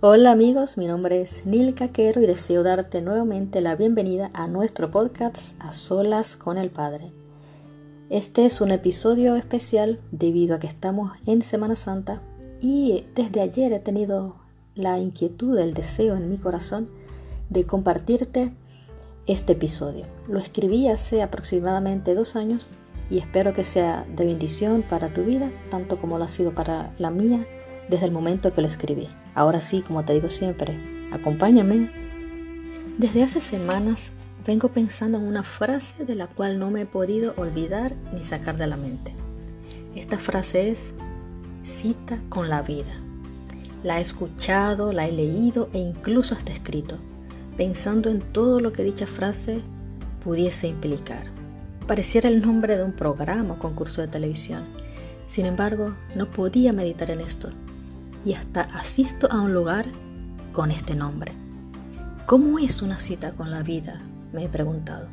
Hola amigos, mi nombre es Nil Caquero y deseo darte nuevamente la bienvenida a nuestro podcast A Solas con el Padre. Este es un episodio especial debido a que estamos en Semana Santa y desde ayer he tenido la inquietud, el deseo en mi corazón de compartirte este episodio. Lo escribí hace aproximadamente dos años y espero que sea de bendición para tu vida, tanto como lo ha sido para la mía desde el momento que lo escribí. Ahora sí, como te digo siempre, acompáñame. Desde hace semanas vengo pensando en una frase de la cual no me he podido olvidar ni sacar de la mente. Esta frase es cita con la vida. La he escuchado, la he leído e incluso hasta escrito, pensando en todo lo que dicha frase pudiese implicar. Pareciera el nombre de un programa o concurso de televisión. Sin embargo, no podía meditar en esto y hasta asisto a un lugar con este nombre. ¿Cómo es una cita con la vida? Me he preguntado.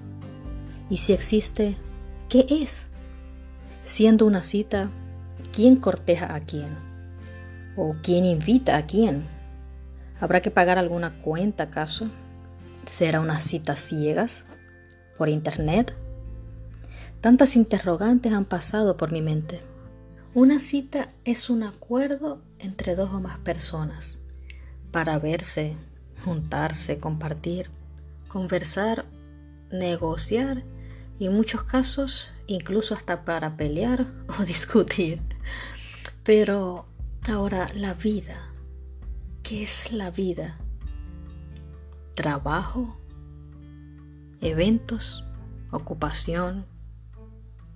Y si existe, ¿qué es? Siendo una cita, ¿quién corteja a quién? ¿O quién invita a quién? ¿Habrá que pagar alguna cuenta acaso? ¿Será una cita ciegas? ¿Por internet? Tantas interrogantes han pasado por mi mente. Una cita es un acuerdo entre dos o más personas para verse, juntarse, compartir, conversar, negociar y en muchos casos incluso hasta para pelear o discutir. Pero ahora la vida, ¿qué es la vida? Trabajo, eventos, ocupación,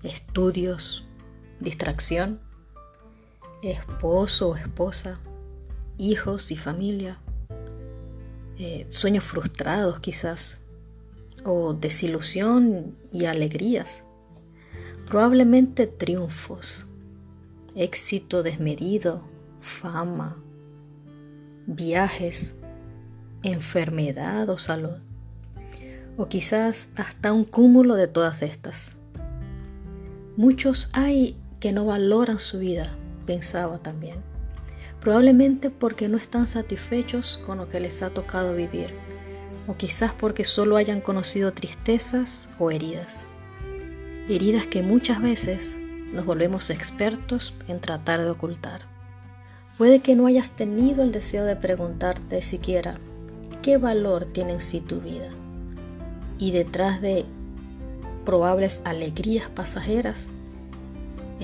estudios, distracción esposo o esposa, hijos y familia, eh, sueños frustrados quizás, o desilusión y alegrías, probablemente triunfos, éxito desmedido, fama, viajes, enfermedad o salud, o quizás hasta un cúmulo de todas estas. Muchos hay que no valoran su vida pensaba también. Probablemente porque no están satisfechos con lo que les ha tocado vivir, o quizás porque solo hayan conocido tristezas o heridas. Heridas que muchas veces nos volvemos expertos en tratar de ocultar. Puede que no hayas tenido el deseo de preguntarte siquiera qué valor tiene en sí tu vida. Y detrás de probables alegrías pasajeras,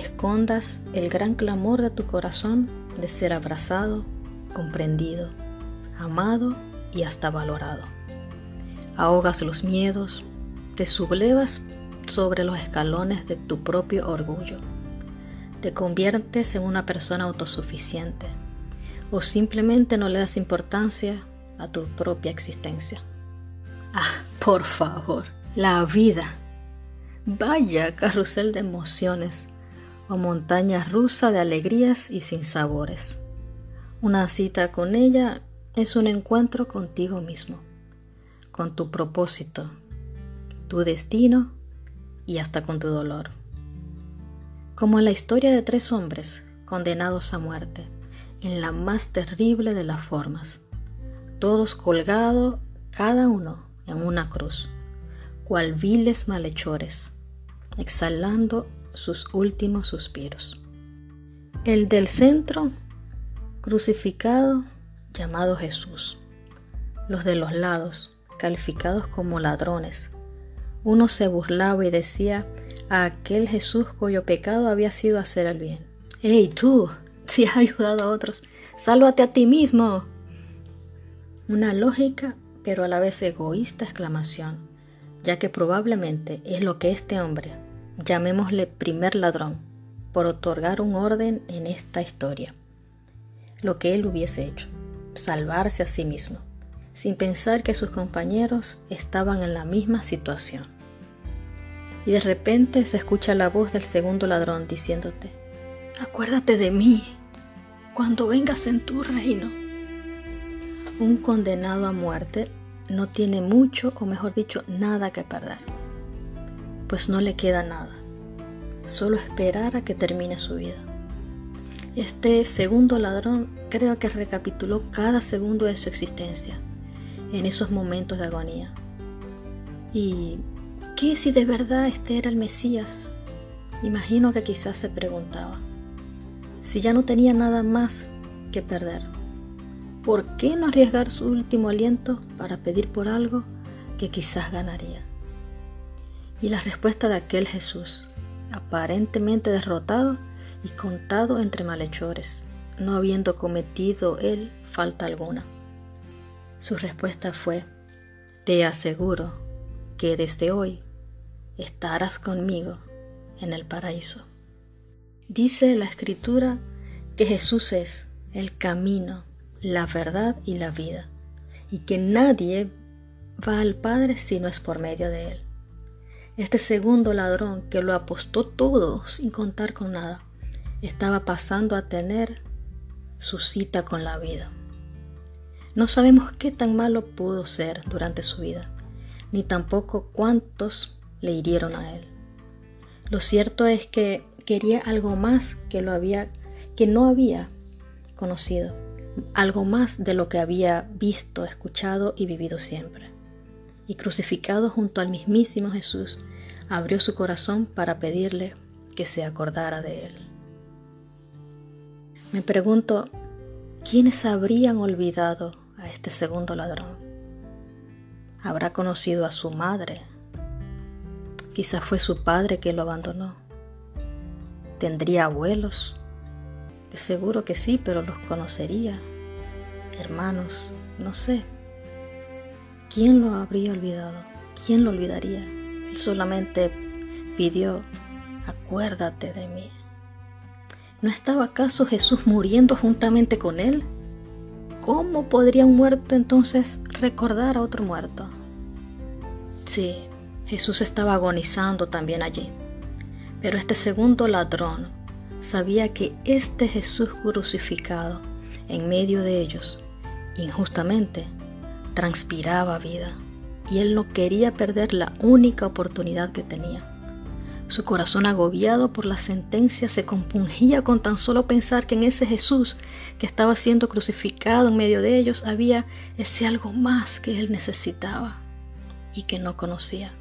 escondas el gran clamor de tu corazón de ser abrazado, comprendido, amado y hasta valorado. Ahogas los miedos, te sublevas sobre los escalones de tu propio orgullo, te conviertes en una persona autosuficiente o simplemente no le das importancia a tu propia existencia. Ah, por favor, la vida. Vaya carrusel de emociones o montaña rusa de alegrías y sinsabores. Una cita con ella es un encuentro contigo mismo, con tu propósito, tu destino y hasta con tu dolor. Como en la historia de tres hombres condenados a muerte, en la más terrible de las formas, todos colgados, cada uno en una cruz, cual viles malhechores, exhalando sus últimos suspiros. El del centro, crucificado, llamado Jesús. Los de los lados, calificados como ladrones. Uno se burlaba y decía a aquel Jesús cuyo pecado había sido hacer el bien. ¡Hey tú! Si has ayudado a otros, sálvate a ti mismo. Una lógica pero a la vez egoísta exclamación, ya que probablemente es lo que este hombre llamémosle primer ladrón, por otorgar un orden en esta historia. Lo que él hubiese hecho, salvarse a sí mismo, sin pensar que sus compañeros estaban en la misma situación. Y de repente se escucha la voz del segundo ladrón diciéndote, acuérdate de mí cuando vengas en tu reino. Un condenado a muerte no tiene mucho, o mejor dicho, nada que perder pues no le queda nada, solo esperar a que termine su vida. Este segundo ladrón creo que recapituló cada segundo de su existencia en esos momentos de agonía. ¿Y qué si de verdad este era el Mesías? Imagino que quizás se preguntaba. Si ya no tenía nada más que perder, ¿por qué no arriesgar su último aliento para pedir por algo que quizás ganaría? Y la respuesta de aquel Jesús, aparentemente derrotado y contado entre malhechores, no habiendo cometido él falta alguna. Su respuesta fue, te aseguro que desde hoy estarás conmigo en el paraíso. Dice la escritura que Jesús es el camino, la verdad y la vida, y que nadie va al Padre si no es por medio de Él. Este segundo ladrón que lo apostó todo sin contar con nada, estaba pasando a tener su cita con la vida. No sabemos qué tan malo pudo ser durante su vida, ni tampoco cuántos le hirieron a él. Lo cierto es que quería algo más que lo había que no había conocido, algo más de lo que había visto, escuchado y vivido siempre y crucificado junto al mismísimo Jesús, abrió su corazón para pedirle que se acordara de él. Me pregunto, ¿quiénes habrían olvidado a este segundo ladrón? ¿Habrá conocido a su madre? Quizás fue su padre que lo abandonó. ¿Tendría abuelos? seguro que sí, pero los conocería. Hermanos, no sé. ¿Quién lo habría olvidado? ¿Quién lo olvidaría? Él solamente pidió, acuérdate de mí. ¿No estaba acaso Jesús muriendo juntamente con él? ¿Cómo podría un muerto entonces recordar a otro muerto? Sí, Jesús estaba agonizando también allí. Pero este segundo ladrón sabía que este Jesús crucificado en medio de ellos, injustamente, transpiraba vida y él no quería perder la única oportunidad que tenía. Su corazón agobiado por la sentencia se compungía con tan solo pensar que en ese Jesús que estaba siendo crucificado en medio de ellos había ese algo más que él necesitaba y que no conocía.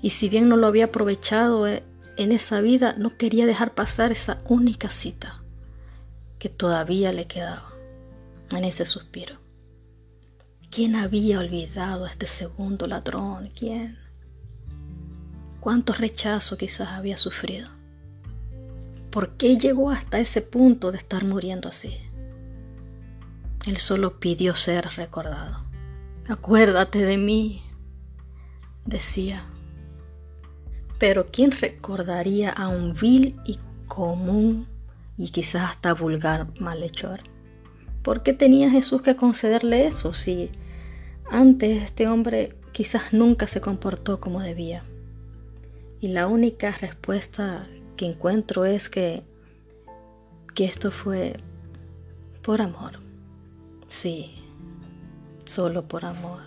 Y si bien no lo había aprovechado eh, en esa vida, no quería dejar pasar esa única cita que todavía le quedaba en ese suspiro. ¿Quién había olvidado a este segundo ladrón? ¿Quién? ¿Cuánto rechazo quizás había sufrido? ¿Por qué llegó hasta ese punto de estar muriendo así? Él solo pidió ser recordado. Acuérdate de mí, decía. Pero ¿quién recordaría a un vil y común y quizás hasta vulgar malhechor? ¿Por qué tenía Jesús que concederle eso si antes este hombre quizás nunca se comportó como debía? Y la única respuesta que encuentro es que, que esto fue por amor. Sí, solo por amor.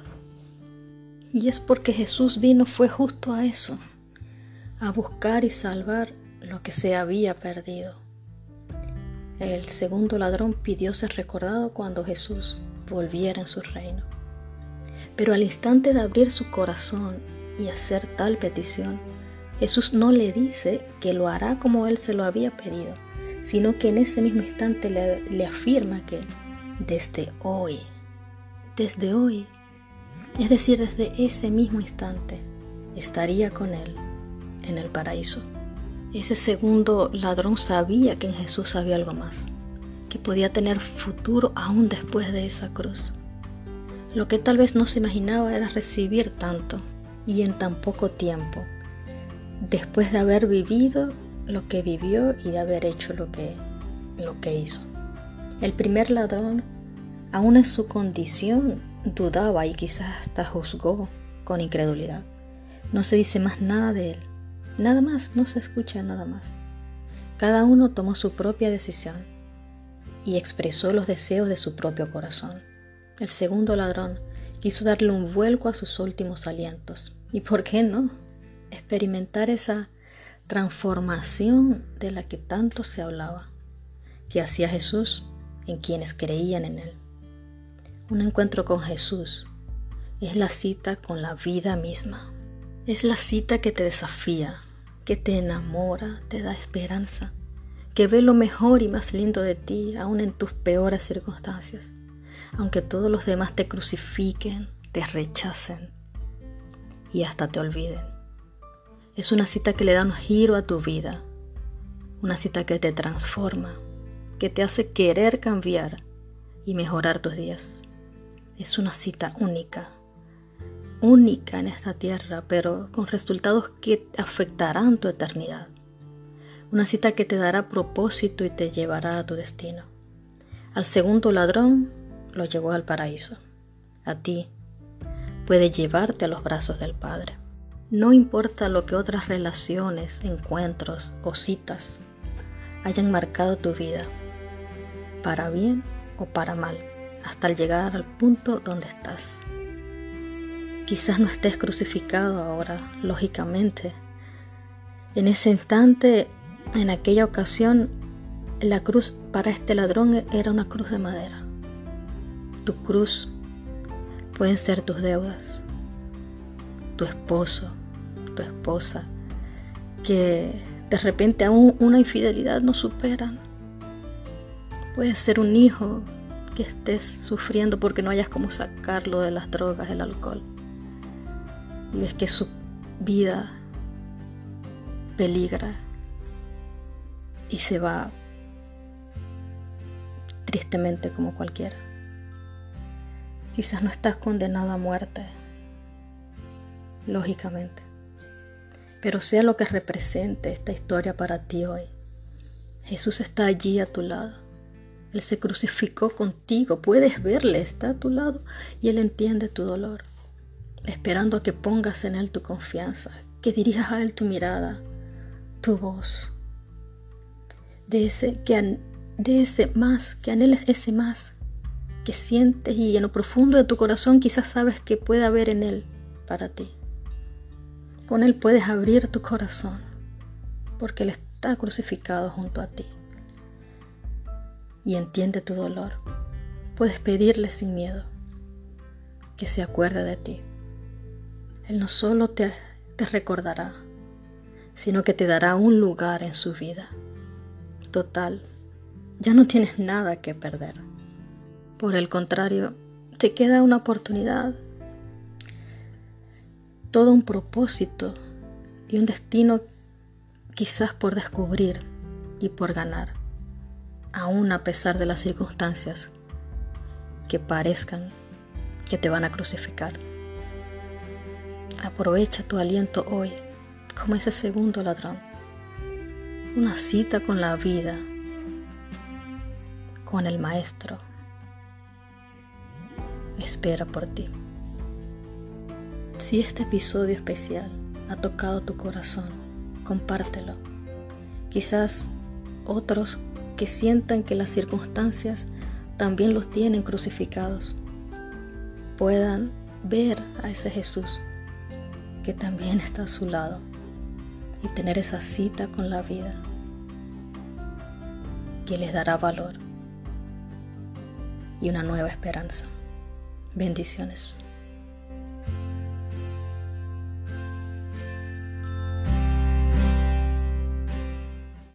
Y es porque Jesús vino fue justo a eso, a buscar y salvar lo que se había perdido. El segundo ladrón pidió ser recordado cuando Jesús volviera en su reino. Pero al instante de abrir su corazón y hacer tal petición, Jesús no le dice que lo hará como él se lo había pedido, sino que en ese mismo instante le, afirma que desde hoy, desde hoy, es decir, desde ese mismo instante, estaría con él en el paraíso. Ese segundo ladrón sabía que en Jesús había algo más, que podía tener futuro aún después de esa cruz. Lo que tal vez no se imaginaba era recibir tanto y en tan poco tiempo, después de haber vivido lo que vivió y de haber hecho lo que, lo que hizo. El primer ladrón, aún en su condición, dudaba y quizás hasta juzgó con incredulidad. No se dice más nada de él. Nada más, no se escucha nada más. Cada uno tomó su propia decisión y expresó los deseos de su propio corazón. El segundo ladrón quiso darle un vuelco a sus últimos alientos. ¿Y por qué no? Experimentar esa transformación de la que tanto se hablaba. que hacía Jesús en quienes creían en Él. Un encuentro con Jesús es la cita con la vida misma. Es la cita que te desafía, que te enamora, te da esperanza, que ve lo mejor y más lindo de ti aún en tus peores circunstancias, aunque todos los demás te crucifiquen, te rechacen y hasta te olviden. Es una cita que le da un giro a tu vida, una cita que te transforma, que te hace querer cambiar y mejorar tus días. Es una cita única, única en esta tierra, pero con resultados que afectarán tu eternidad. Una cita que te dará propósito y te llevará a tu destino. Al segundo ladrón lo llevó al paraíso. A ti puede llevarte a los brazos del Padre. No importa lo que otras relaciones, encuentros o citas hayan marcado tu vida, para bien o para mal, hasta llegar al punto donde estás. Quizás no estés crucificado ahora, lógicamente. En ese instante, en aquella ocasión, la cruz para este ladrón era una cruz de madera. Tu cruz pueden ser tus deudas, tu esposo, tu esposa, que de repente aún una infidelidad no superan. Puede ser un hijo que estés sufriendo porque no hayas cómo sacarlo de las drogas, el alcohol y ves que su vida peligra y se va tristemente como cualquiera. Quizás no estás condenado a muerte, lógicamente, pero sea lo que represente esta historia para ti hoy, Jesús está allí a tu lado. Él se crucificó contigo, puedes verle, está a tu lado y Él entiende tu dolor esperando a que pongas en Él tu confianza, que dirijas a Él tu mirada, tu voz, de ese, que, de ese más, que anheles ese más, que sientes y en lo profundo de tu corazón quizás sabes que puede haber en Él para ti. Con Él puedes abrir tu corazón, porque Él está crucificado junto a ti y entiende tu dolor. Puedes pedirle sin miedo que se acuerde de ti. Él no solo te, te recordará, sino que te dará un lugar en su vida. Total, ya no tienes nada que perder. Por el contrario, te queda una oportunidad, todo un propósito y un destino quizás por descubrir y por ganar, aún a pesar de las circunstancias que parezcan que te van a crucificar. Aprovecha tu aliento hoy como ese segundo ladrón. Una cita con la vida, con el Maestro. Espera por ti. Si este episodio especial ha tocado tu corazón, compártelo. Quizás otros que sientan que las circunstancias también los tienen crucificados puedan ver a ese Jesús que también está a su lado y tener esa cita con la vida que les dará valor y una nueva esperanza. Bendiciones.